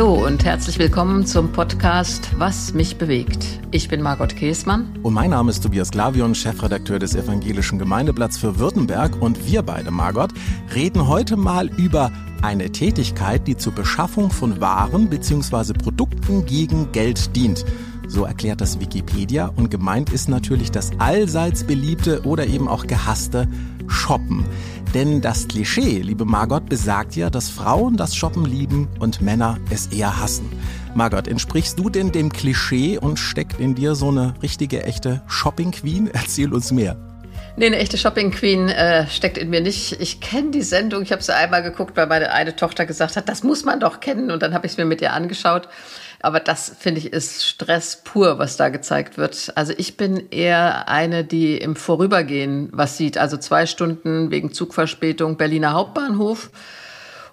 Hallo und herzlich willkommen zum Podcast Was mich bewegt. Ich bin Margot Käßmann. Und mein Name ist Tobias Glavion, Chefredakteur des Evangelischen Gemeindeblatts für Württemberg. Und wir beide, Margot, reden heute mal über eine Tätigkeit, die zur Beschaffung von Waren bzw. Produkten gegen Geld dient. So erklärt das Wikipedia und gemeint ist natürlich das allseits beliebte oder eben auch gehasste Shoppen. Denn das Klischee, liebe Margot, besagt ja, dass Frauen das Shoppen lieben und Männer es eher hassen. Margot, entsprichst du denn dem Klischee und steckt in dir so eine richtige, echte Shopping Queen? Erzähl uns mehr. Nee, eine echte Shopping Queen äh, steckt in mir nicht. Ich kenne die Sendung. Ich habe sie einmal geguckt, weil meine eine Tochter gesagt hat, das muss man doch kennen. Und dann habe ich es mir mit ihr angeschaut. Aber das finde ich ist Stress pur, was da gezeigt wird. Also ich bin eher eine, die im Vorübergehen was sieht. Also zwei Stunden wegen Zugverspätung Berliner Hauptbahnhof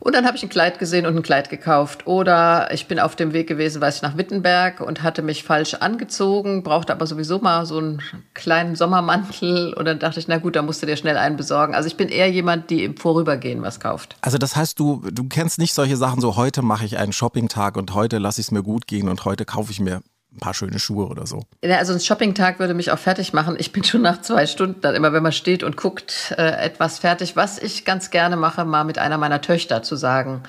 und dann habe ich ein Kleid gesehen und ein Kleid gekauft. Oder ich bin auf dem Weg gewesen, weiß ich, nach Wittenberg und hatte mich falsch angezogen, brauchte aber sowieso mal so einen kleinen Sommermantel. Und dann dachte ich, na gut, da musst du dir schnell einen besorgen. Also ich bin eher jemand, die im Vorübergehen was kauft. Also das heißt, du, du kennst nicht solche Sachen, so heute mache ich einen Shoppingtag und heute lasse ich es mir gut gehen und heute kaufe ich mir ein paar schöne Schuhe oder so. Also ein Shoppingtag würde mich auch fertig machen. Ich bin schon nach zwei Stunden dann immer, wenn man steht und guckt, äh, etwas fertig. Was ich ganz gerne mache, mal mit einer meiner Töchter zu sagen,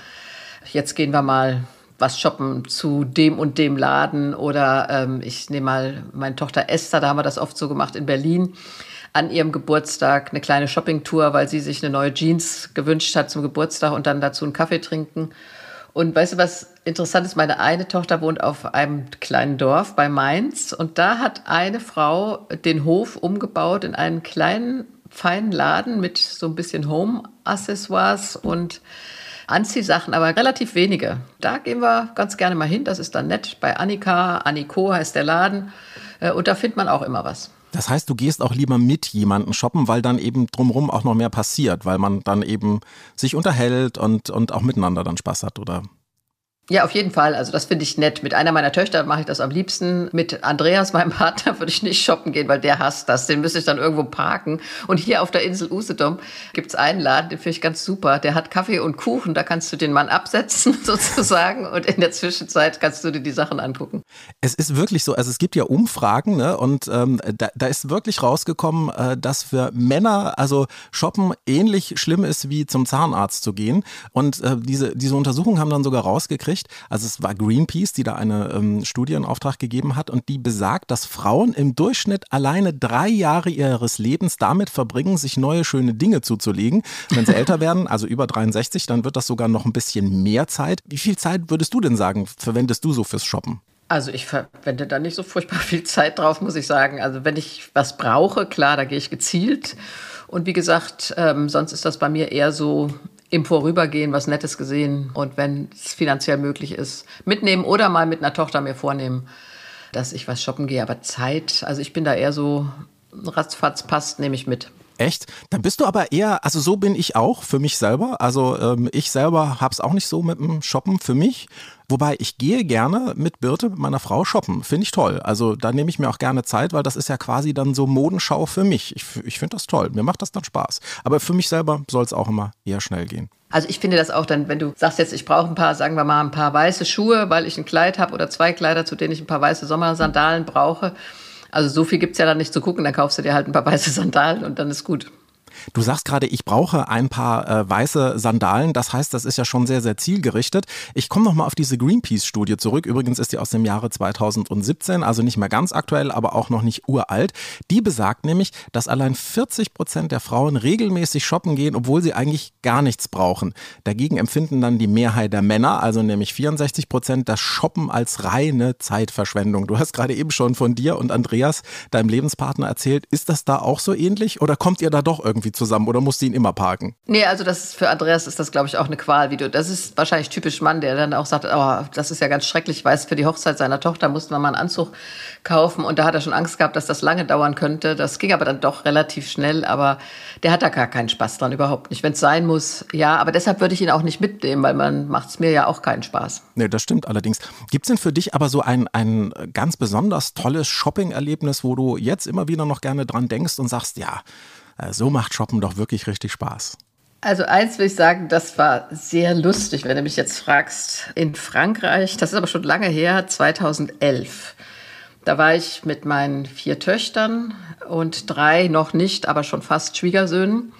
jetzt gehen wir mal was shoppen zu dem und dem Laden oder ähm, ich nehme mal meine Tochter Esther, da haben wir das oft so gemacht in Berlin an ihrem Geburtstag eine kleine Shoppingtour, weil sie sich eine neue Jeans gewünscht hat zum Geburtstag und dann dazu einen Kaffee trinken. Und weißt du, was interessant ist? Meine eine Tochter wohnt auf einem kleinen Dorf bei Mainz und da hat eine Frau den Hof umgebaut in einen kleinen, feinen Laden mit so ein bisschen Home-Accessoires und Anziehsachen, aber relativ wenige. Da gehen wir ganz gerne mal hin. Das ist dann nett. Bei Annika, Anniko heißt der Laden. Äh, und da findet man auch immer was. Das heißt, du gehst auch lieber mit jemandem shoppen, weil dann eben drumherum auch noch mehr passiert, weil man dann eben sich unterhält und, und auch miteinander dann Spaß hat, oder? Ja, auf jeden Fall. Also das finde ich nett. Mit einer meiner Töchter mache ich das am liebsten. Mit Andreas, meinem Partner, würde ich nicht shoppen gehen, weil der hasst das. Den müsste ich dann irgendwo parken. Und hier auf der Insel Usedom gibt es einen Laden, den finde ich ganz super. Der hat Kaffee und Kuchen. Da kannst du den Mann absetzen sozusagen. Und in der Zwischenzeit kannst du dir die Sachen angucken. Es ist wirklich so. Also es gibt ja Umfragen ne? und ähm, da, da ist wirklich rausgekommen, äh, dass für Männer also shoppen ähnlich schlimm ist wie zum Zahnarzt zu gehen. Und äh, diese, diese Untersuchungen haben dann sogar rausgekriegt, veröffentlicht. Also es war Greenpeace, die da eine ähm, Studie in Auftrag gegeben hat und die besagt, dass Frauen im Durchschnitt alleine drei Jahre ihres Lebens damit verbringen, sich neue schöne Dinge zuzulegen. Wenn sie älter werden, also über 63, dann wird das sogar noch ein bisschen mehr Zeit. Wie viel Zeit würdest du denn sagen, verwendest du so fürs Shoppen? Also ich verwende da nicht so furchtbar viel Zeit drauf, muss ich sagen. Also wenn ich was brauche, klar, da gehe ich gezielt. Und wie gesagt, ähm, sonst ist das bei mir eher so, im Vorübergehen was Nettes gesehen und wenn es finanziell möglich ist, mitnehmen oder mal mit einer Tochter mir vornehmen, dass ich was shoppen gehe. Aber Zeit, also ich bin da eher so, ratzfatz passt, nehme ich mit. Echt? Dann bist du aber eher, also so bin ich auch für mich selber. Also ähm, ich selber habe es auch nicht so mit dem Shoppen für mich. Wobei ich gehe gerne mit Birte, mit meiner Frau, shoppen. Finde ich toll. Also da nehme ich mir auch gerne Zeit, weil das ist ja quasi dann so Modenschau für mich. Ich, ich finde das toll. Mir macht das dann Spaß. Aber für mich selber soll es auch immer eher schnell gehen. Also ich finde das auch dann, wenn du sagst jetzt, ich brauche ein paar, sagen wir mal, ein paar weiße Schuhe, weil ich ein Kleid habe oder zwei Kleider, zu denen ich ein paar weiße Sommersandalen brauche. Also so viel gibt es ja dann nicht zu gucken, dann kaufst du dir halt ein paar weiße Sandalen und dann ist gut. Du sagst gerade, ich brauche ein paar äh, weiße Sandalen. Das heißt, das ist ja schon sehr, sehr zielgerichtet. Ich komme nochmal auf diese Greenpeace-Studie zurück. Übrigens ist die aus dem Jahre 2017, also nicht mehr ganz aktuell, aber auch noch nicht uralt. Die besagt nämlich, dass allein 40 Prozent der Frauen regelmäßig shoppen gehen, obwohl sie eigentlich gar nichts brauchen. Dagegen empfinden dann die Mehrheit der Männer, also nämlich 64 Prozent, das Shoppen als reine Zeitverschwendung. Du hast gerade eben schon von dir und Andreas, deinem Lebenspartner, erzählt. Ist das da auch so ähnlich oder kommt ihr da doch irgendwie irgendwie zusammen oder musst du ihn immer parken? Nee, also das ist für Andreas ist das, glaube ich, auch eine Qual. Wie du, das ist wahrscheinlich typisch Mann, der dann auch sagt, oh, das ist ja ganz schrecklich. Ich weiß, für die Hochzeit seiner Tochter mussten wir mal einen Anzug kaufen und da hat er schon Angst gehabt, dass das lange dauern könnte. Das ging aber dann doch relativ schnell, aber der hat da gar keinen Spaß dran, überhaupt nicht. Wenn es sein muss, ja, aber deshalb würde ich ihn auch nicht mitnehmen, weil man macht es mir ja auch keinen Spaß. Nee, das stimmt allerdings. Gibt es denn für dich aber so ein, ein ganz besonders tolles Shopping-Erlebnis, wo du jetzt immer wieder noch gerne dran denkst und sagst, ja, so macht Shoppen doch wirklich richtig Spaß. Also eins will ich sagen, das war sehr lustig, wenn du mich jetzt fragst. In Frankreich, das ist aber schon lange her, 2011. Da war ich mit meinen vier Töchtern und drei noch nicht, aber schon fast Schwiegersöhnen.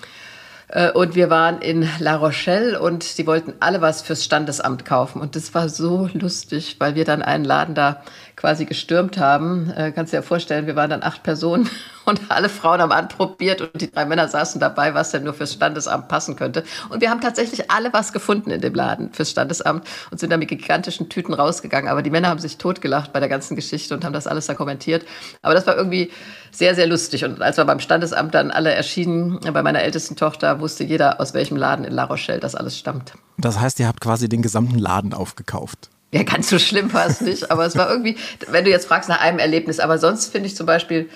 Äh, und wir waren in La Rochelle und die wollten alle was fürs Standesamt kaufen. Und das war so lustig, weil wir dann einen Laden da quasi gestürmt haben. Äh, kannst dir vorstellen, wir waren dann acht Personen und alle Frauen haben anprobiert und die drei Männer saßen dabei, was denn nur fürs Standesamt passen könnte. Und wir haben tatsächlich alle was gefunden in dem Laden fürs Standesamt und sind dann mit gigantischen Tüten rausgegangen. Aber die Männer haben sich totgelacht bei der ganzen Geschichte und haben das alles da kommentiert. Aber das war irgendwie sehr, sehr lustig. Und als wir beim Standesamt dann alle erschienen, bei meiner ältesten Tochter, wusste jeder, aus welchem Laden in La Rochelle das alles stammt. Das heißt, ihr habt quasi den gesamten Laden aufgekauft. Ja, ganz so schlimm war es nicht, aber es war irgendwie, wenn du jetzt fragst nach einem Erlebnis, aber sonst finde ich zum Beispiel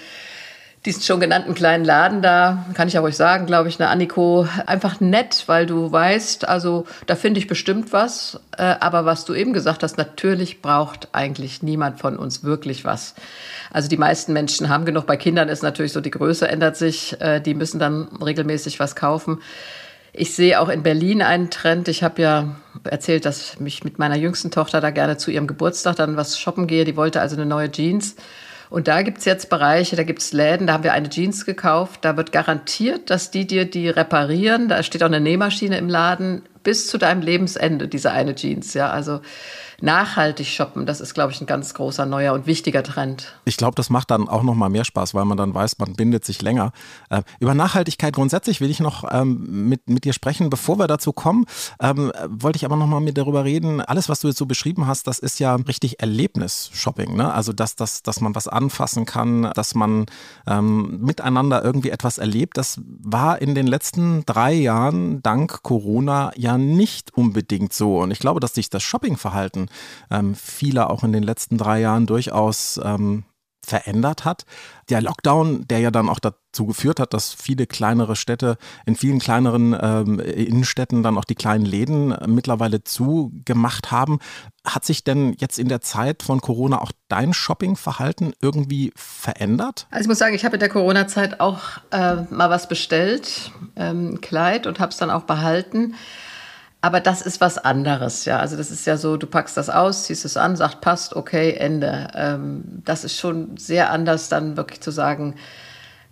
diesen schon genannten kleinen Laden da, kann ich ja ruhig sagen, glaube ich, eine Anniko, einfach nett, weil du weißt, also da finde ich bestimmt was, äh, aber was du eben gesagt hast, natürlich braucht eigentlich niemand von uns wirklich was. Also die meisten Menschen haben genug, bei Kindern ist natürlich so, die Größe ändert sich, äh, die müssen dann regelmäßig was kaufen. Ich sehe auch in Berlin einen Trend. Ich habe ja erzählt, dass ich mit meiner jüngsten Tochter da gerne zu ihrem Geburtstag dann was shoppen gehe. Die wollte also eine neue Jeans. Und da gibt's jetzt Bereiche, da gibt's Läden, da haben wir eine Jeans gekauft. Da wird garantiert, dass die dir die reparieren. Da steht auch eine Nähmaschine im Laden bis zu deinem Lebensende, diese eine Jeans. Ja, also nachhaltig shoppen, das ist, glaube ich, ein ganz großer neuer und wichtiger Trend. Ich glaube, das macht dann auch noch mal mehr Spaß, weil man dann weiß, man bindet sich länger. Äh, über Nachhaltigkeit grundsätzlich will ich noch ähm, mit, mit dir sprechen. Bevor wir dazu kommen, ähm, wollte ich aber noch mal mit darüber reden. Alles, was du jetzt so beschrieben hast, das ist ja richtig Erlebnis-Shopping. Ne? Also, dass, dass, dass man was anfassen kann, dass man ähm, miteinander irgendwie etwas erlebt. Das war in den letzten drei Jahren dank Corona ja nicht unbedingt so. Und ich glaube, dass sich das Shoppingverhalten ähm, vieler auch in den letzten drei Jahren durchaus ähm, verändert hat. Der Lockdown, der ja dann auch dazu geführt hat, dass viele kleinere Städte, in vielen kleineren ähm, Innenstädten dann auch die kleinen Läden äh, mittlerweile zugemacht haben. Hat sich denn jetzt in der Zeit von Corona auch dein Shoppingverhalten irgendwie verändert? Also ich muss sagen, ich habe in der Corona-Zeit auch äh, mal was bestellt, ähm, Kleid und habe es dann auch behalten. Aber das ist was anderes, ja. Also das ist ja so, du packst das aus, ziehst es an, sagst, passt, okay, Ende. Ähm, das ist schon sehr anders, dann wirklich zu sagen,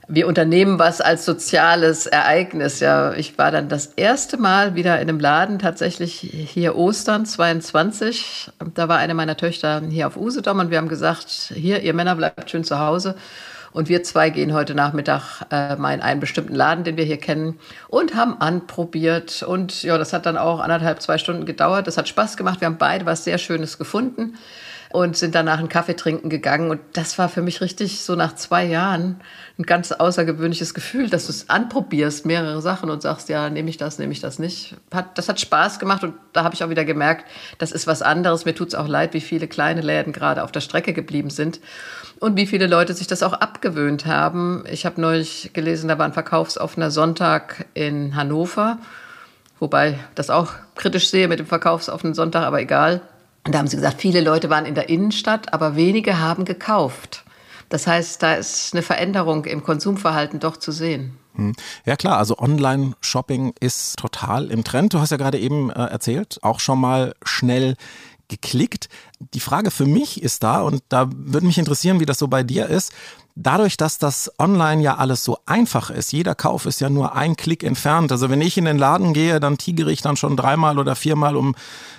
wir unternehmen was als soziales Ereignis. Ja, ich war dann das erste Mal wieder in einem Laden, tatsächlich hier Ostern 22. Da war eine meiner Töchter hier auf Usedom und wir haben gesagt, hier, ihr Männer bleibt schön zu Hause. Und wir zwei gehen heute Nachmittag äh, mal in einen bestimmten Laden, den wir hier kennen, und haben anprobiert. Und ja, das hat dann auch anderthalb, zwei Stunden gedauert. Das hat Spaß gemacht. Wir haben beide was sehr Schönes gefunden und sind danach einen Kaffee trinken gegangen. Und das war für mich richtig so nach zwei Jahren ein ganz außergewöhnliches Gefühl, dass du es anprobierst, mehrere Sachen und sagst, ja, nehme ich das, nehme ich das nicht. Hat, das hat Spaß gemacht und da habe ich auch wieder gemerkt, das ist was anderes. Mir tut es auch leid, wie viele kleine Läden gerade auf der Strecke geblieben sind und wie viele Leute sich das auch abgewöhnt haben. Ich habe neulich gelesen, da war ein verkaufsoffener Sonntag in Hannover, wobei das auch kritisch sehe mit dem verkaufsoffenen Sonntag, aber egal. Und da haben sie gesagt, viele Leute waren in der Innenstadt, aber wenige haben gekauft. Das heißt, da ist eine Veränderung im Konsumverhalten doch zu sehen. Hm. Ja klar, also Online-Shopping ist total im Trend. Du hast ja gerade eben äh, erzählt, auch schon mal schnell geklickt. Die Frage für mich ist da, und da würde mich interessieren, wie das so bei dir ist, dadurch, dass das online ja alles so einfach ist, jeder Kauf ist ja nur ein Klick entfernt. Also wenn ich in den Laden gehe, dann tigere ich dann schon dreimal oder viermal um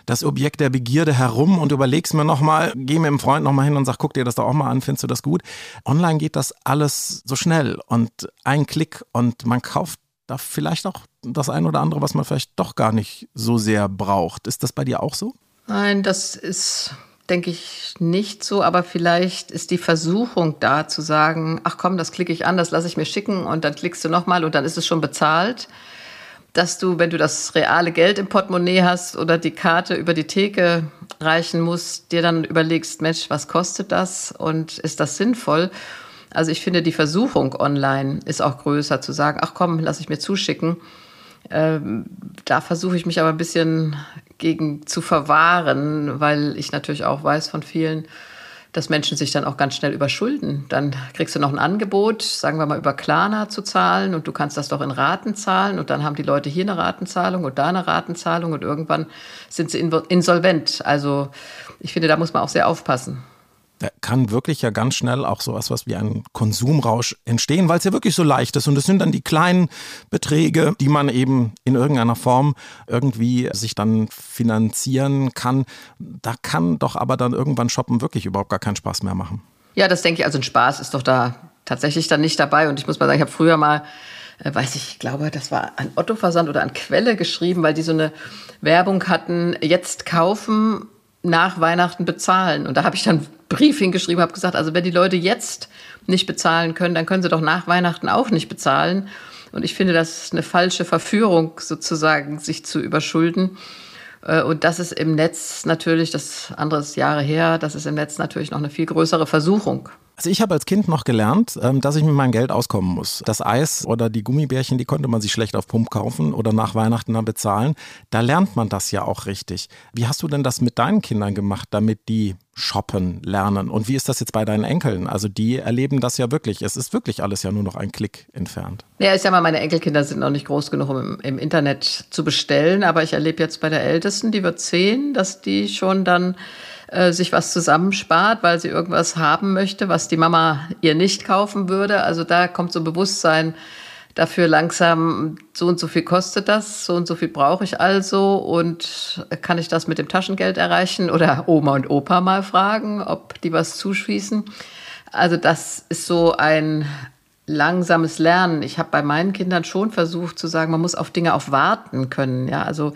das Objekt der Begierde herum und überleg's mir nochmal, gehe mit dem Freund nochmal hin und sag, guck dir das doch auch mal an, findest du das gut? Online geht das alles so schnell und ein Klick und man kauft da vielleicht auch das ein oder andere, was man vielleicht doch gar nicht so sehr braucht. Ist das bei dir auch so? Nein, das ist, denke ich, nicht so. Aber vielleicht ist die Versuchung da zu sagen, ach komm, das klicke ich an, das lasse ich mir schicken und dann klickst du nochmal und dann ist es schon bezahlt. Dass du, wenn du das reale Geld im Portemonnaie hast oder die Karte über die Theke reichen musst, dir dann überlegst, Mensch, was kostet das und ist das sinnvoll? Also ich finde, die Versuchung online ist auch größer zu sagen, ach komm, lass ich mir zuschicken. Ähm, da versuche ich mich aber ein bisschen gegen zu verwahren, weil ich natürlich auch weiß von vielen dass Menschen sich dann auch ganz schnell überschulden. Dann kriegst du noch ein Angebot, sagen wir mal über Klarna zu zahlen und du kannst das doch in Raten zahlen und dann haben die Leute hier eine Ratenzahlung und da eine Ratenzahlung und irgendwann sind sie insolvent. Also ich finde, da muss man auch sehr aufpassen da kann wirklich ja ganz schnell auch sowas was wie ein Konsumrausch entstehen, weil es ja wirklich so leicht ist. Und es sind dann die kleinen Beträge, die man eben in irgendeiner Form irgendwie sich dann finanzieren kann. Da kann doch aber dann irgendwann Shoppen wirklich überhaupt gar keinen Spaß mehr machen. Ja, das denke ich. Also ein Spaß ist doch da tatsächlich dann nicht dabei. Und ich muss mal sagen, ich habe früher mal äh, weiß ich, ich glaube, das war an Otto-Versand oder an Quelle geschrieben, weil die so eine Werbung hatten, jetzt kaufen, nach Weihnachten bezahlen. Und da habe ich dann Brief hingeschrieben, habe gesagt, also wenn die Leute jetzt nicht bezahlen können, dann können sie doch nach Weihnachten auch nicht bezahlen. Und ich finde, das ist eine falsche Verführung, sozusagen, sich zu überschulden. Äh, und das ist im Netz natürlich, das andere ist Jahre her, das ist im Netz natürlich noch eine viel größere Versuchung. Also ich habe als Kind noch gelernt, ähm, dass ich mit meinem Geld auskommen muss. Das Eis oder die Gummibärchen, die konnte man sich schlecht auf Pump kaufen oder nach Weihnachten dann bezahlen. Da lernt man das ja auch richtig. Wie hast du denn das mit deinen Kindern gemacht, damit die shoppen lernen? Und wie ist das jetzt bei deinen Enkeln? Also die erleben das ja wirklich. Es ist wirklich alles ja nur noch ein Klick entfernt. Ja, ich sag mal, meine Enkelkinder sind noch nicht groß genug, um im, im Internet zu bestellen. Aber ich erlebe jetzt bei der Ältesten, die wird zehn, dass die schon dann äh, sich was zusammenspart, weil sie irgendwas haben möchte, was die Mama ihr nicht kaufen würde. Also da kommt so ein Bewusstsein dafür langsam, so und so viel kostet das, so und so viel brauche ich also und kann ich das mit dem Taschengeld erreichen oder Oma und Opa mal fragen, ob die was zuschießen. Also das ist so ein langsames Lernen. Ich habe bei meinen Kindern schon versucht zu sagen, man muss auf Dinge auch warten können. Ja, also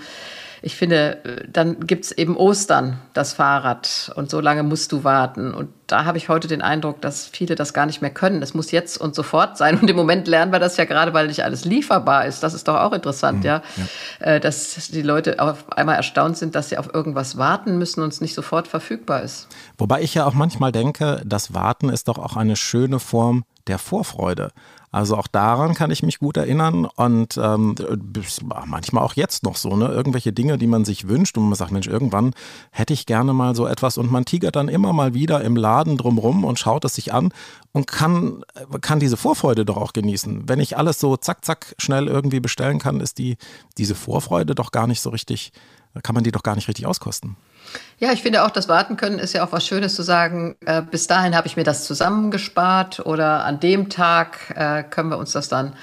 ich finde, äh, dann gibt es eben Ostern, das Fahrrad. Und so lange musst du warten. Und da habe ich heute den Eindruck, dass viele das gar nicht mehr können. Das muss jetzt und sofort sein. Und im Moment lernen wir das ja gerade, weil nicht alles lieferbar ist. Das ist doch auch interessant, mhm, ja? ja. Äh, dass die Leute auf einmal erstaunt sind, dass sie auf irgendwas warten müssen und es nicht sofort verfügbar ist. Wobei ich ja auch manchmal denke, das Warten ist doch auch eine schöne Form der Vorfreude. Also auch daran kann ich mich gut erinnern und ähm, manchmal auch jetzt noch so, ne? Irgendwelche Dinge, die man sich wünscht und man sagt, Mensch, irgendwann hätte ich gerne mal so etwas und man tigert dann immer mal wieder im Laden drumrum und schaut es sich an und kann, kann diese Vorfreude doch auch genießen. Wenn ich alles so zack, zack schnell irgendwie bestellen kann, ist die, diese Vorfreude doch gar nicht so richtig, kann man die doch gar nicht richtig auskosten. Ja, ich finde auch, das Warten können ist ja auch was Schönes zu sagen, äh, bis dahin habe ich mir das zusammengespart oder an dem Tag äh, können wir uns das dann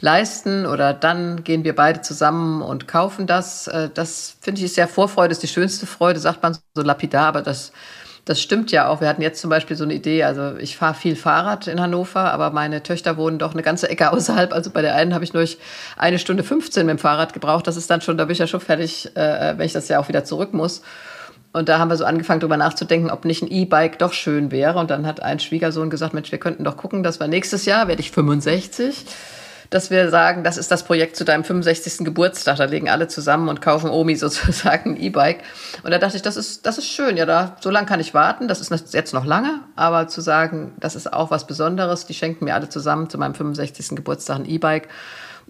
leisten oder dann gehen wir beide zusammen und kaufen das. Äh, das finde ich sehr Vorfreude, ist die schönste Freude, sagt man so lapidar, aber das, das stimmt ja auch. Wir hatten jetzt zum Beispiel so eine Idee, also ich fahre viel Fahrrad in Hannover, aber meine Töchter wohnen doch eine ganze Ecke außerhalb. Also bei der einen habe ich nur eine Stunde 15 mit dem Fahrrad gebraucht. Das ist dann schon, da bin ich ja schon fertig, äh, wenn ich das ja auch wieder zurück muss. Und da haben wir so angefangen, darüber nachzudenken, ob nicht ein E-Bike doch schön wäre. Und dann hat ein Schwiegersohn gesagt, Mensch, wir könnten doch gucken, dass wir nächstes Jahr, werde ich 65, dass wir sagen, das ist das Projekt zu deinem 65. Geburtstag. Da legen alle zusammen und kaufen Omi sozusagen ein E-Bike. Und da dachte ich, das ist, das ist schön. Ja, da, so lange kann ich warten. Das ist jetzt noch lange. Aber zu sagen, das ist auch was Besonderes. Die schenken mir alle zusammen zu meinem 65. Geburtstag ein E-Bike.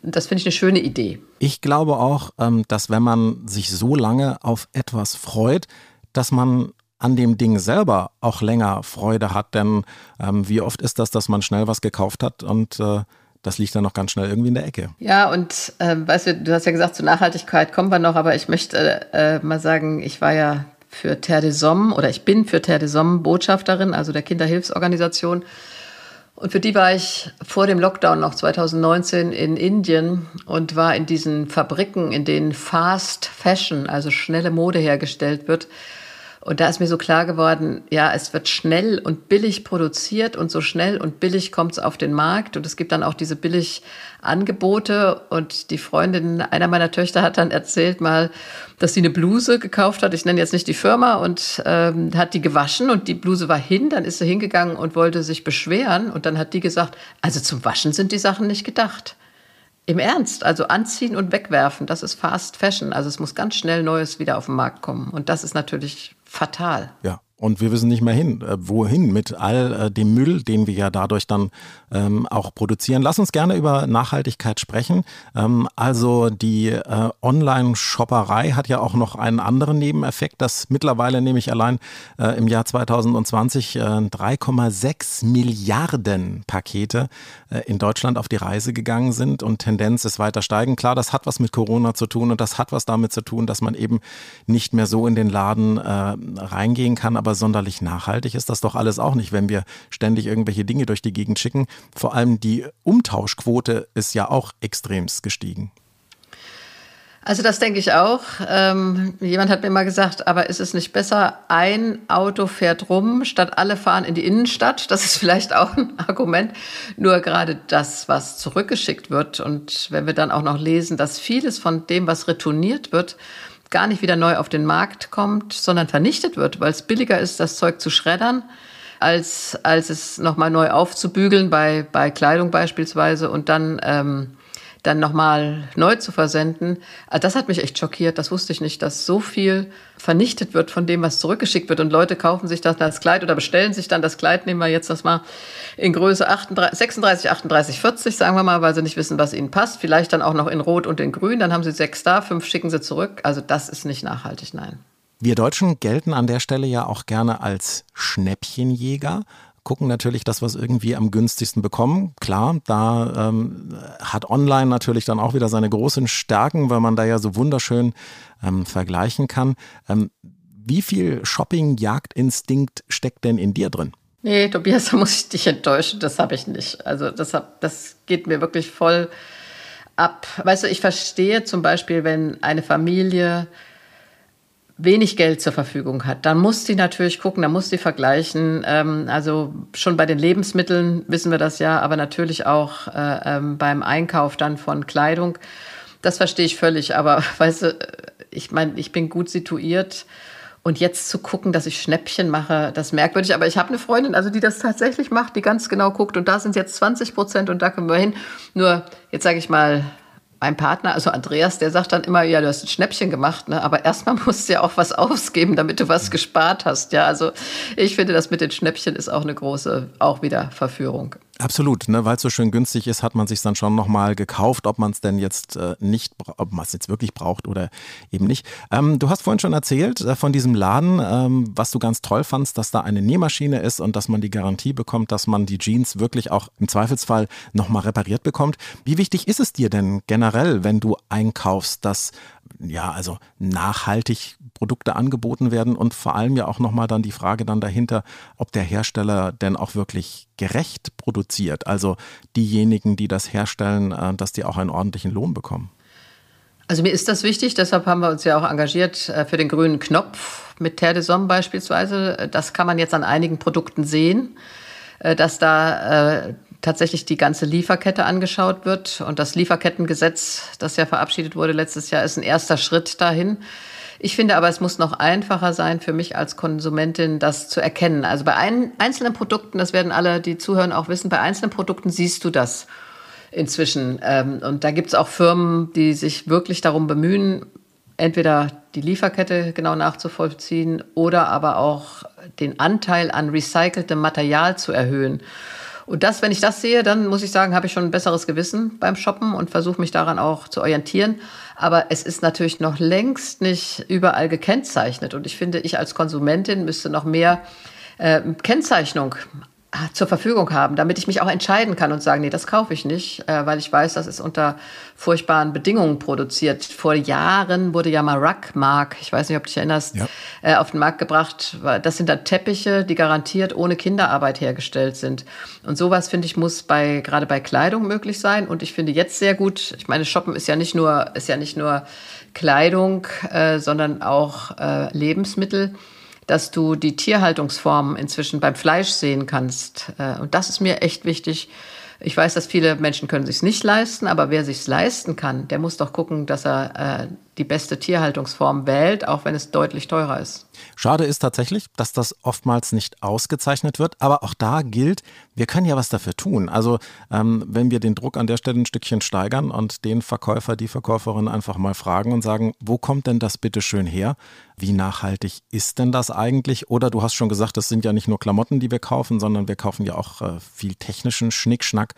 Das finde ich eine schöne Idee. Ich glaube auch, ähm, dass wenn man sich so lange auf etwas freut, dass man an dem Ding selber auch länger Freude hat. Denn ähm, wie oft ist das, dass man schnell was gekauft hat und äh, das liegt dann noch ganz schnell irgendwie in der Ecke. Ja, und äh, weißt du, du hast ja gesagt, zur Nachhaltigkeit kommen wir noch, aber ich möchte äh, mal sagen, ich war ja für Terre des Hommes oder ich bin für Terre des Hommes Botschafterin, also der Kinderhilfsorganisation. Und für die war ich vor dem Lockdown noch 2019 in Indien und war in diesen Fabriken, in denen Fast Fashion, also schnelle Mode hergestellt wird. Und da ist mir so klar geworden, ja, es wird schnell und billig produziert und so schnell und billig kommt es auf den Markt. Und es gibt dann auch diese Billigangebote. Und die Freundin einer meiner Töchter hat dann erzählt mal, dass sie eine Bluse gekauft hat. Ich nenne jetzt nicht die Firma und ähm, hat die gewaschen und die Bluse war hin. Dann ist sie hingegangen und wollte sich beschweren. Und dann hat die gesagt, also zum Waschen sind die Sachen nicht gedacht. Im Ernst, also anziehen und wegwerfen, das ist Fast Fashion. Also es muss ganz schnell Neues wieder auf den Markt kommen. Und das ist natürlich fatal. Ja, Und wir wissen nicht mehr hin, äh, wohin mit all äh, dem Müll, den wir ja dadurch dann ähm, auch produzieren. Lass uns gerne über Nachhaltigkeit sprechen. Ähm, also die äh, Online-Shopperei hat ja auch noch einen anderen Nebeneffekt, dass mittlerweile nämlich allein äh, im Jahr 2020 äh, 3,6 Milliarden Pakete äh, in Deutschland auf die Reise gegangen sind und Tendenz ist weiter steigen. Klar, das hat was mit Corona zu tun und das hat was damit zu tun, dass man eben nicht mehr so in den Laden äh, reingehen kann, aber sonderlich nachhaltig ist das doch alles auch nicht, wenn wir ständig irgendwelche Dinge durch die Gegend schicken. Vor allem die Umtauschquote ist ja auch extremst gestiegen. Also das denke ich auch. Ähm, jemand hat mir mal gesagt, aber ist es nicht besser, ein Auto fährt rum, statt alle fahren in die Innenstadt? Das ist vielleicht auch ein Argument. Nur gerade das, was zurückgeschickt wird und wenn wir dann auch noch lesen, dass vieles von dem, was retourniert wird, gar nicht wieder neu auf den Markt kommt, sondern vernichtet wird, weil es billiger ist, das Zeug zu schreddern, als, als es nochmal neu aufzubügeln, bei, bei Kleidung beispielsweise und dann... Ähm, dann nochmal neu zu versenden, ah, das hat mich echt schockiert. Das wusste ich nicht, dass so viel vernichtet wird von dem, was zurückgeschickt wird. Und Leute kaufen sich das, das Kleid oder bestellen sich dann das Kleid, nehmen wir jetzt das mal in Größe 38, 36, 38, 40, sagen wir mal, weil sie nicht wissen, was ihnen passt. Vielleicht dann auch noch in Rot und in Grün. Dann haben sie sechs da, fünf schicken sie zurück. Also das ist nicht nachhaltig, nein. Wir Deutschen gelten an der Stelle ja auch gerne als Schnäppchenjäger gucken natürlich das, was irgendwie am günstigsten bekommen. Klar, da ähm, hat Online natürlich dann auch wieder seine großen Stärken, weil man da ja so wunderschön ähm, vergleichen kann. Ähm, wie viel Shopping-Jagdinstinkt steckt denn in dir drin? Nee, Tobias, da muss ich dich enttäuschen. Das habe ich nicht. Also das, hab, das geht mir wirklich voll ab. Weißt du, ich verstehe zum Beispiel, wenn eine Familie wenig Geld zur Verfügung hat, dann muss sie natürlich gucken, dann muss sie vergleichen. Ähm, also schon bei den Lebensmitteln wissen wir das ja, aber natürlich auch äh, ähm, beim Einkauf dann von Kleidung. Das verstehe ich völlig, aber weißt du, ich meine, ich bin gut situiert. Und jetzt zu gucken, dass ich Schnäppchen mache, das ist merkwürdig. Aber ich habe eine Freundin, also die das tatsächlich macht, die ganz genau guckt. Und da sind jetzt 20 Prozent und da können wir hin. Nur, jetzt sage ich mal, mein Partner, also Andreas, der sagt dann immer, ja, du hast ein Schnäppchen gemacht, ne? aber erstmal musst du ja auch was ausgeben, damit du was gespart hast. Ja, also ich finde, das mit den Schnäppchen ist auch eine große, auch wieder Verführung. Absolut, ne? weil es so schön günstig ist, hat man sich dann schon nochmal gekauft, ob man es denn jetzt äh, nicht, ob man es jetzt wirklich braucht oder eben nicht. Ähm, du hast vorhin schon erzählt äh, von diesem Laden, ähm, was du ganz toll fandst, dass da eine Nähmaschine ist und dass man die Garantie bekommt, dass man die Jeans wirklich auch im Zweifelsfall nochmal repariert bekommt. Wie wichtig ist es dir denn generell, wenn du einkaufst, dass ja, also nachhaltig Produkte angeboten werden und vor allem ja auch nochmal dann die Frage dann dahinter, ob der Hersteller denn auch wirklich gerecht produziert. Also diejenigen, die das herstellen, äh, dass die auch einen ordentlichen Lohn bekommen. Also mir ist das wichtig, deshalb haben wir uns ja auch engagiert äh, für den grünen Knopf mit Terre de Somme beispielsweise. Das kann man jetzt an einigen Produkten sehen, äh, dass da tatsächlich die ganze Lieferkette angeschaut wird. Und das Lieferkettengesetz, das ja verabschiedet wurde letztes Jahr, ist ein erster Schritt dahin. Ich finde aber, es muss noch einfacher sein für mich als Konsumentin, das zu erkennen. Also bei ein, einzelnen Produkten, das werden alle, die zuhören, auch wissen, bei einzelnen Produkten siehst du das inzwischen. Ähm, und da gibt es auch Firmen, die sich wirklich darum bemühen, entweder die Lieferkette genau nachzuvollziehen oder aber auch den Anteil an recyceltem Material zu erhöhen. Und das, wenn ich das sehe, dann muss ich sagen, habe ich schon ein besseres Gewissen beim Shoppen und versuche mich daran auch zu orientieren. Aber es ist natürlich noch längst nicht überall gekennzeichnet. Und ich finde, ich als Konsumentin müsste noch mehr äh, Kennzeichnung zur Verfügung haben, damit ich mich auch entscheiden kann und sagen, nee, das kaufe ich nicht, äh, weil ich weiß, das ist unter furchtbaren Bedingungen produziert. Vor Jahren wurde ja mal Ruckmark, ich weiß nicht, ob du dich erinnerst, ja. äh, auf den Markt gebracht. Das sind da Teppiche, die garantiert ohne Kinderarbeit hergestellt sind. Und sowas, finde ich, muss bei, gerade bei Kleidung möglich sein. Und ich finde jetzt sehr gut, ich meine, Shoppen ist ja nicht nur, ist ja nicht nur Kleidung, äh, sondern auch äh, Lebensmittel dass du die Tierhaltungsformen inzwischen beim Fleisch sehen kannst. Äh, und das ist mir echt wichtig. Ich weiß, dass viele Menschen können sich nicht leisten, aber wer sich leisten kann, der muss doch gucken, dass er äh, die beste Tierhaltungsform wählt, auch wenn es deutlich teurer ist. Schade ist tatsächlich, dass das oftmals nicht ausgezeichnet wird, aber auch da gilt, wir können ja was dafür tun. Also ähm, wenn wir den Druck an der Stelle ein Stückchen steigern und den Verkäufer, die Verkäuferin einfach mal fragen und sagen, wo kommt denn das bitte schön her? Wie nachhaltig ist denn das eigentlich? Oder du hast schon gesagt, das sind ja nicht nur Klamotten, die wir kaufen, sondern wir kaufen ja auch äh, viel technischen Schnickschnack,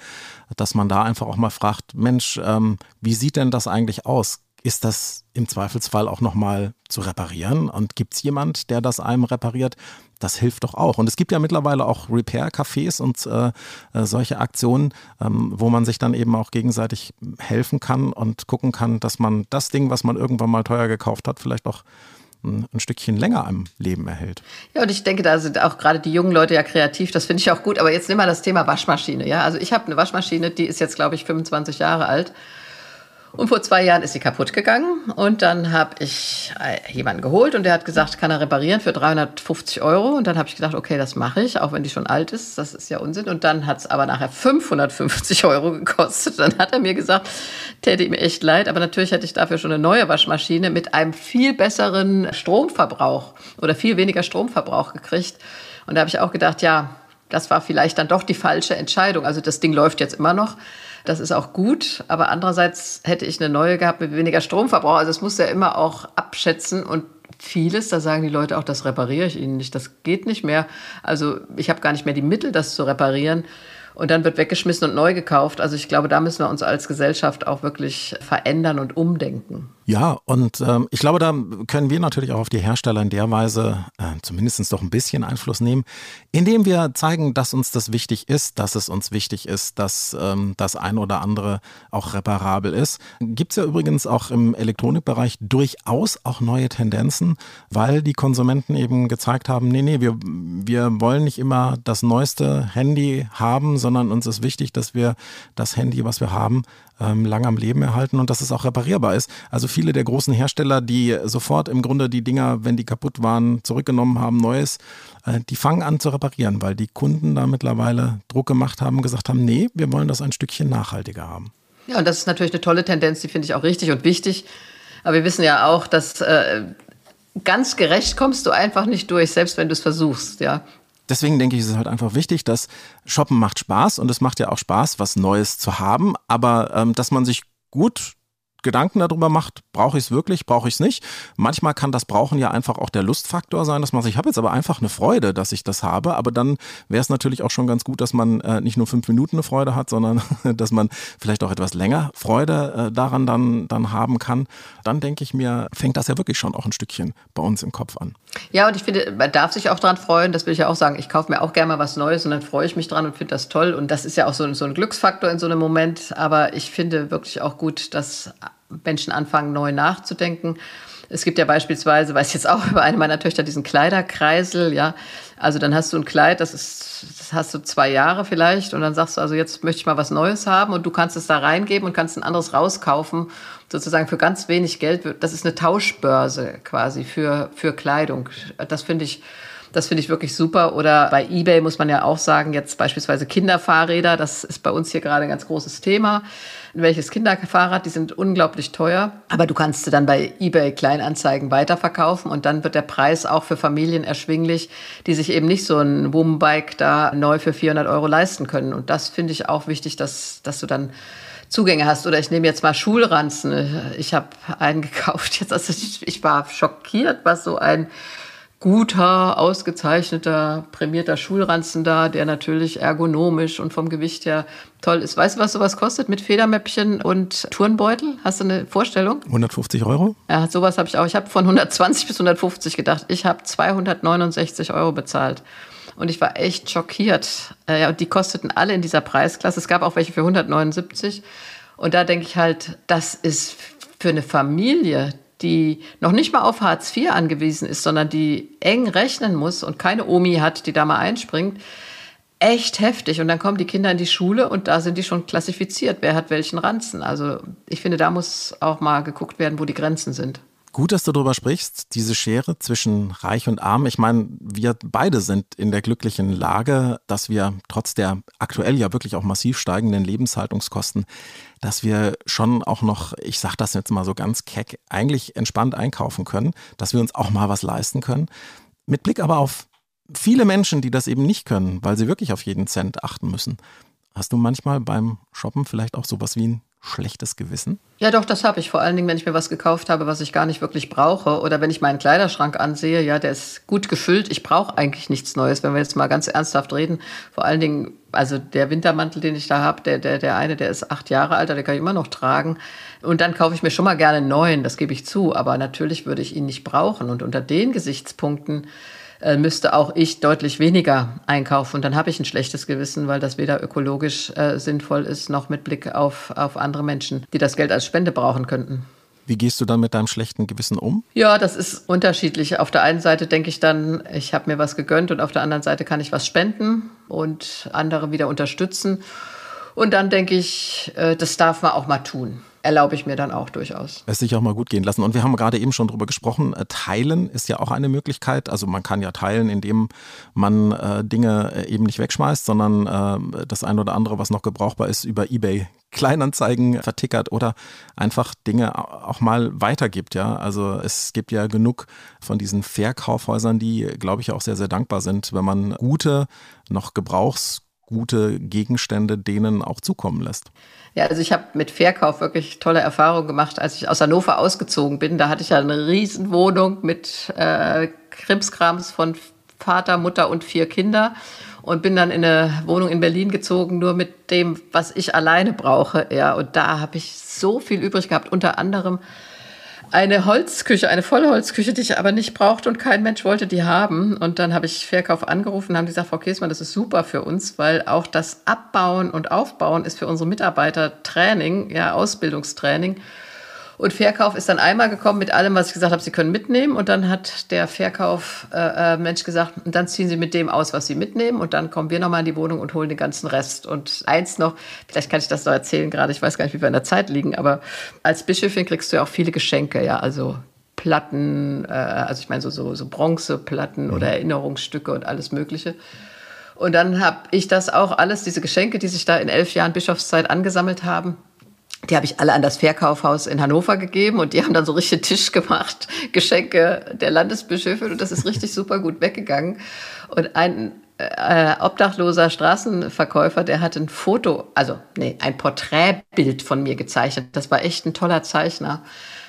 dass man da einfach auch mal fragt, Mensch, ähm, wie sieht denn das eigentlich aus? Ist das im Zweifelsfall auch nochmal zu reparieren? Und gibt es jemand, der das einem repariert? Das hilft doch auch. Und es gibt ja mittlerweile auch Repair-Cafés und äh, äh, solche Aktionen, ähm, wo man sich dann eben auch gegenseitig helfen kann und gucken kann, dass man das Ding, was man irgendwann mal teuer gekauft hat, vielleicht auch ein, Stückchen länger am Leben erhält. Ja, und ich denke, da sind auch gerade die jungen Leute ja kreativ. Das finde ich auch gut. Aber jetzt nimm mal das Thema Waschmaschine. Ja, also ich habe eine Waschmaschine, die ist jetzt, glaube ich, 25 Jahre alt. Und vor zwei Jahren ist sie kaputt gegangen und dann habe ich äh, jemanden geholt und der hat gesagt, kann er reparieren für 350 Euro. Und dann habe ich gedacht, okay, das mache ich, auch wenn die schon alt ist. Das ist ja Unsinn. Und dann hat es aber nachher 550 Euro gekostet. Dann hat er mir gesagt, täte ihm echt leid, aber natürlich hätte ich dafür schon eine neue Waschmaschine mit einem viel besseren Stromverbrauch oder viel weniger Stromverbrauch gekriegt. Und da habe ich auch gedacht, ja, das war vielleicht dann doch die falsche Entscheidung. Also das Ding läuft jetzt immer noch. Das ist auch gut, aber andererseits hätte ich eine neue gehabt mit weniger Stromverbrauch. Also es muss ja immer auch abschätzen und vieles, da sagen die Leute auch, das repariere ich ihnen nicht, das geht nicht mehr. Also ich habe gar nicht mehr die Mittel, das zu reparieren und dann wird weggeschmissen und neu gekauft. Also ich glaube, da müssen wir uns als Gesellschaft auch wirklich verändern und umdenken. Ja, und ähm, ich glaube, da können wir natürlich auch auf die Hersteller in der Weise äh, zumindest doch ein bisschen Einfluss nehmen, indem wir zeigen, dass uns das wichtig ist, dass es uns wichtig ist, dass ähm, das ein oder andere auch reparabel ist. Gibt es ja übrigens auch im Elektronikbereich durchaus auch neue Tendenzen, weil die Konsumenten eben gezeigt haben, nee, nee, wir, wir wollen nicht immer das neueste Handy haben, sondern uns ist wichtig, dass wir das Handy, was wir haben, ähm, lang am Leben erhalten und dass es auch reparierbar ist. Also viele der großen Hersteller, die sofort im Grunde die Dinger, wenn die kaputt waren, zurückgenommen haben, Neues, äh, die fangen an zu reparieren, weil die Kunden da mittlerweile Druck gemacht haben und gesagt haben, nee, wir wollen das ein Stückchen nachhaltiger haben. Ja, und das ist natürlich eine tolle Tendenz, die finde ich auch richtig und wichtig. Aber wir wissen ja auch, dass äh, ganz gerecht kommst du einfach nicht durch, selbst wenn du es versuchst. Ja, deswegen denke ich, ist es halt einfach wichtig, dass Shoppen macht Spaß und es macht ja auch Spaß, was Neues zu haben, aber ähm, dass man sich gut Gedanken darüber macht, brauche ich es wirklich, brauche ich es nicht. Manchmal kann das Brauchen ja einfach auch der Lustfaktor sein, dass man sich, ich habe jetzt aber einfach eine Freude, dass ich das habe, aber dann wäre es natürlich auch schon ganz gut, dass man äh, nicht nur fünf Minuten eine Freude hat, sondern dass man vielleicht auch etwas länger Freude äh, daran dann, dann haben kann. Dann denke ich mir, fängt das ja wirklich schon auch ein Stückchen bei uns im Kopf an. Ja, und ich finde, man darf sich auch daran freuen, das will ich ja auch sagen. Ich kaufe mir auch gerne mal was Neues und dann freue ich mich dran und finde das toll. Und das ist ja auch so, so ein Glücksfaktor in so einem Moment. Aber ich finde wirklich auch gut, dass Menschen anfangen, neu nachzudenken. Es gibt ja beispielsweise, weiß jetzt auch über eine meiner Töchter, diesen Kleiderkreisel, ja. Also dann hast du ein Kleid, das ist, das hast du zwei Jahre vielleicht und dann sagst du, also jetzt möchte ich mal was Neues haben und du kannst es da reingeben und kannst ein anderes rauskaufen, sozusagen für ganz wenig Geld. Das ist eine Tauschbörse quasi für, für Kleidung. Das finde ich, das finde ich wirklich super. Oder bei eBay muss man ja auch sagen, jetzt beispielsweise Kinderfahrräder, das ist bei uns hier gerade ein ganz großes Thema welches Kinderfahrrad, die sind unglaublich teuer. Aber du kannst sie dann bei eBay Kleinanzeigen weiterverkaufen und dann wird der Preis auch für Familien erschwinglich, die sich eben nicht so ein Wombike da neu für 400 Euro leisten können. Und das finde ich auch wichtig, dass, dass du dann Zugänge hast. Oder ich nehme jetzt mal Schulranzen. Ich habe einen gekauft. Jetzt, also ich, ich war schockiert, was so ein guter, ausgezeichneter, prämierter Schulranzen da, der natürlich ergonomisch und vom Gewicht her toll ist. Weißt du, was sowas kostet mit Federmäppchen und Turnbeutel? Hast du eine Vorstellung? 150 Euro? Ja, sowas habe ich auch. Ich habe von 120 bis 150 gedacht. Ich habe 269 Euro bezahlt. Und ich war echt schockiert. Äh, ja, die kosteten alle in dieser Preisklasse. Es gab auch welche für 179. Und da denke ich halt, das ist für eine Familie, die noch nicht mal auf Hartz IV angewiesen ist, sondern die eng rechnen muss und keine Omi hat, die da mal einspringt, echt heftig. Und dann kommen die Kinder in die Schule und da sind die schon klassifiziert, wer hat welchen Ranzen. Also ich finde, da muss auch mal geguckt werden, wo die Grenzen sind. Gut, dass du darüber sprichst, diese Schere zwischen Reich und Arm. Ich meine, wir beide sind in der glücklichen Lage, dass wir trotz der aktuell ja wirklich auch massiv steigenden Lebenshaltungskosten, dass wir schon auch noch, ich sage das jetzt mal so ganz keck, eigentlich entspannt einkaufen können, dass wir uns auch mal was leisten können. Mit Blick aber auf viele Menschen, die das eben nicht können, weil sie wirklich auf jeden Cent achten müssen. Hast du manchmal beim Shoppen vielleicht auch sowas wie ein schlechtes Gewissen? Ja, doch, das habe ich. Vor allen Dingen, wenn ich mir was gekauft habe, was ich gar nicht wirklich brauche. Oder wenn ich meinen Kleiderschrank ansehe, ja, der ist gut gefüllt. Ich brauche eigentlich nichts Neues, wenn wir jetzt mal ganz ernsthaft reden. Vor allen Dingen, also der Wintermantel, den ich da habe, der, der, der eine, der ist acht Jahre alt, der kann ich immer noch tragen. Und dann kaufe ich mir schon mal gerne einen neuen, das gebe ich zu. Aber natürlich würde ich ihn nicht brauchen. Und unter den Gesichtspunkten äh, müsste auch ich deutlich weniger einkaufen. Und dann habe ich ein schlechtes Gewissen, weil das weder ökologisch äh, sinnvoll ist, noch mit Blick auf, auf andere Menschen, die das Geld als Spende brauchen könnten. Wie gehst du dann mit deinem schlechten Gewissen um? Ja, das ist unterschiedlich. Auf der einen Seite denke ich dann, ich habe mir was gegönnt und auf der anderen Seite kann ich was spenden und andere wieder unterstützen. Und dann denke ich, äh, das darf man auch mal tun erlaube ich mir dann auch durchaus. Es sich auch mal gut gehen lassen. Und wir haben gerade eben schon darüber gesprochen, äh, teilen ist ja auch eine Möglichkeit. Also man kann ja teilen, indem man äh, Dinge äh, eben nicht wegschmeißt, sondern äh, das eine oder andere, was noch gebrauchbar ist, über eBay Kleinanzeigen vertickert oder einfach Dinge auch mal weitergibt. Ja, also es gibt ja genug von diesen Verkaufhäusern, die, glaube ich, auch sehr, sehr dankbar sind, wenn man gute, noch gebrauchsgute Gegenstände denen auch zukommen lässt. Ja, also ich habe mit Verkauf wirklich tolle Erfahrungen gemacht, als ich aus Hannover ausgezogen bin. Da hatte ich ja eine Riesenwohnung mit äh, Krimskrams von Vater, Mutter und vier Kinder und bin dann in eine Wohnung in Berlin gezogen, nur mit dem, was ich alleine brauche. Ja, und da habe ich so viel übrig gehabt, unter anderem eine Holzküche, eine Vollholzküche, die ich aber nicht brauchte und kein Mensch wollte die haben. Und dann habe ich Verkauf angerufen haben gesagt, Frau Käsmann, das ist super für uns, weil auch das Abbauen und Aufbauen ist für unsere Mitarbeiter Training, ja, Ausbildungstraining. Und Verkauf ist dann einmal gekommen mit allem, was ich gesagt habe, Sie können mitnehmen. Und dann hat der Verkauf-Mensch äh, äh gesagt, und dann ziehen Sie mit dem aus, was Sie mitnehmen. Und dann kommen wir nochmal in die Wohnung und holen den ganzen Rest. Und eins noch, vielleicht kann ich das noch erzählen gerade, ich weiß gar nicht, wie wir in der Zeit liegen, aber als Bischöfin kriegst du ja auch viele Geschenke, ja, also Platten, äh, also ich meine so, so, so Bronzeplatten mhm. oder Erinnerungsstücke und alles Mögliche. Und dann habe ich das auch alles, diese Geschenke, die sich da in elf Jahren Bischofszeit angesammelt haben, die habe ich alle an das Verkaufhaus in Hannover gegeben und die haben dann so richtig Tisch gemacht, Geschenke der Landesbischöfe und das ist richtig super gut weggegangen. Und ein äh, obdachloser Straßenverkäufer, der hat ein Foto, also nee, ein Porträtbild von mir gezeichnet. Das war echt ein toller Zeichner.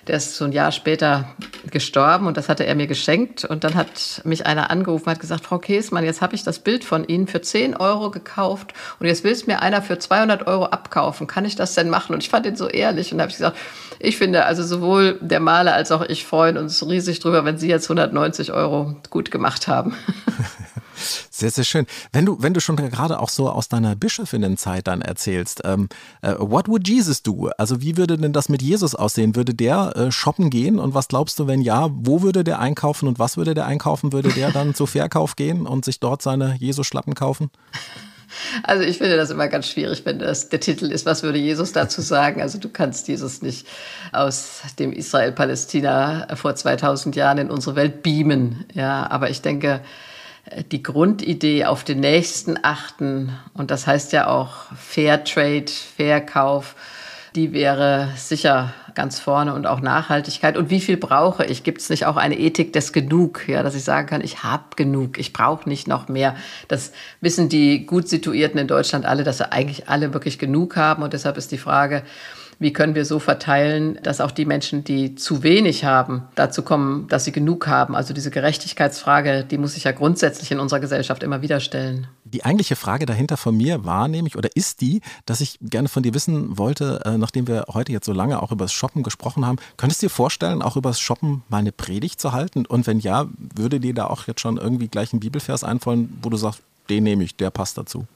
Der ist so ein Jahr später gestorben und das hatte er mir geschenkt. Und dann hat mich einer angerufen, hat gesagt, Frau Käsmann, jetzt habe ich das Bild von Ihnen für 10 Euro gekauft und jetzt will es mir einer für 200 Euro abkaufen. Kann ich das denn machen? Und ich fand ihn so ehrlich und habe ich gesagt, ich finde, also sowohl der Maler als auch ich freuen uns riesig drüber, wenn Sie jetzt 190 Euro gut gemacht haben. Sehr, sehr schön. Wenn du, wenn du schon gerade auch so aus deiner Bischöfinnenzeit dann erzählst, ähm, äh, what would Jesus do? Also wie würde denn das mit Jesus aussehen? Würde der äh, shoppen gehen und was glaubst du, wenn ja, wo würde der einkaufen und was würde der einkaufen? Würde der dann zu Verkauf gehen und sich dort seine Jesus-Schlappen kaufen? Also ich finde das immer ganz schwierig, wenn das der Titel ist, was würde Jesus dazu sagen? Also du kannst Jesus nicht aus dem Israel-Palästina vor 2000 Jahren in unsere Welt beamen. Ja, aber ich denke, die Grundidee auf den nächsten achten, und das heißt ja auch Fair Trade, Verkauf, die wäre sicher ganz vorne und auch Nachhaltigkeit. Und wie viel brauche ich? Gibt es nicht auch eine Ethik des Genug, ja, dass ich sagen kann, ich habe genug, ich brauche nicht noch mehr. Das wissen die gut situierten in Deutschland alle, dass sie eigentlich alle wirklich genug haben. Und deshalb ist die Frage, wie können wir so verteilen, dass auch die Menschen, die zu wenig haben, dazu kommen, dass sie genug haben. Also diese Gerechtigkeitsfrage, die muss sich ja grundsätzlich in unserer Gesellschaft immer wieder stellen. Die eigentliche Frage dahinter von mir war nämlich oder ist die, dass ich gerne von dir wissen wollte, äh, nachdem wir heute jetzt so lange auch über das Shoppen gesprochen haben, könntest du dir vorstellen, auch über das Shoppen mal eine Predigt zu halten? Und wenn ja, würde dir da auch jetzt schon irgendwie gleich ein Bibelvers einfallen, wo du sagst, den nehme ich, der passt dazu?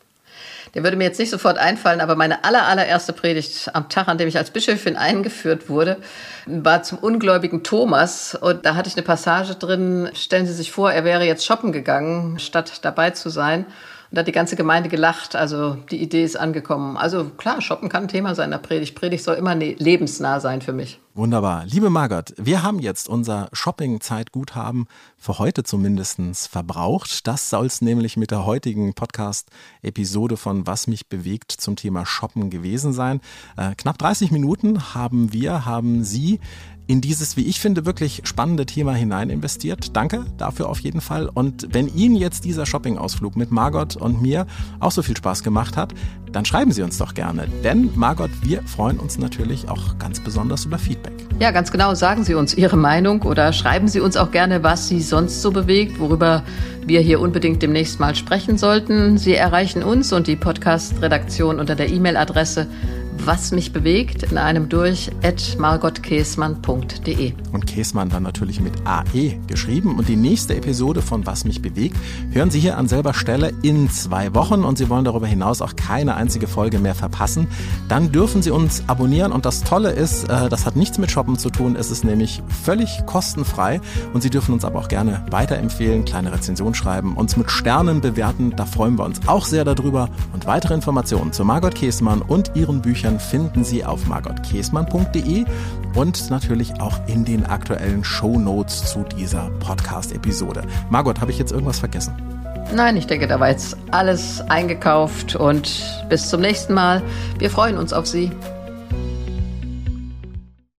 Der würde mir jetzt nicht sofort einfallen, aber meine aller, allererste Predigt am Tag, an dem ich als Bischöfin eingeführt wurde, war zum ungläubigen Thomas. Und da hatte ich eine Passage drin, stellen Sie sich vor, er wäre jetzt shoppen gegangen, statt dabei zu sein. Und da hat die ganze Gemeinde gelacht. Also die Idee ist angekommen. Also klar, shoppen kann ein Thema sein in der Predigt. Predigt soll immer ne lebensnah sein für mich. Wunderbar. Liebe Margot, wir haben jetzt unser Shopping-Zeitguthaben für heute zumindest verbraucht. Das soll es nämlich mit der heutigen Podcast-Episode von Was mich bewegt zum Thema Shoppen gewesen sein. Äh, knapp 30 Minuten haben wir, haben Sie in dieses, wie ich finde, wirklich spannende Thema hinein investiert. Danke dafür auf jeden Fall. Und wenn Ihnen jetzt dieser Shopping-Ausflug mit Margot und mir auch so viel Spaß gemacht hat, dann schreiben Sie uns doch gerne. Denn Margot, wir freuen uns natürlich auch ganz besonders über Feedback. Ja, ganz genau. Sagen Sie uns Ihre Meinung oder schreiben Sie uns auch gerne, was Sie sonst so bewegt, worüber wir hier unbedingt demnächst mal sprechen sollten. Sie erreichen uns und die Podcast-Redaktion unter der E-Mail-Adresse was mich bewegt in einem durch at margotkäsmann.de. Und Käsmann dann natürlich mit AE geschrieben. Und die nächste Episode von Was mich bewegt hören Sie hier an selber Stelle in zwei Wochen und Sie wollen darüber hinaus auch keine einzige Folge mehr verpassen. Dann dürfen Sie uns abonnieren und das Tolle ist, äh, das hat nichts mit Shoppen zu tun. Es ist nämlich völlig kostenfrei und Sie dürfen uns aber auch gerne weiterempfehlen, kleine Rezension schreiben, uns mit Sternen bewerten. Da freuen wir uns auch sehr darüber. Und weitere Informationen zu Margot Käsmann und ihren Büchern Büchern finden Sie auf margotkäsmann.de und natürlich auch in den aktuellen Show Notes zu dieser Podcast-Episode. Margot, habe ich jetzt irgendwas vergessen? Nein, ich denke, da war jetzt alles eingekauft und bis zum nächsten Mal. Wir freuen uns auf Sie.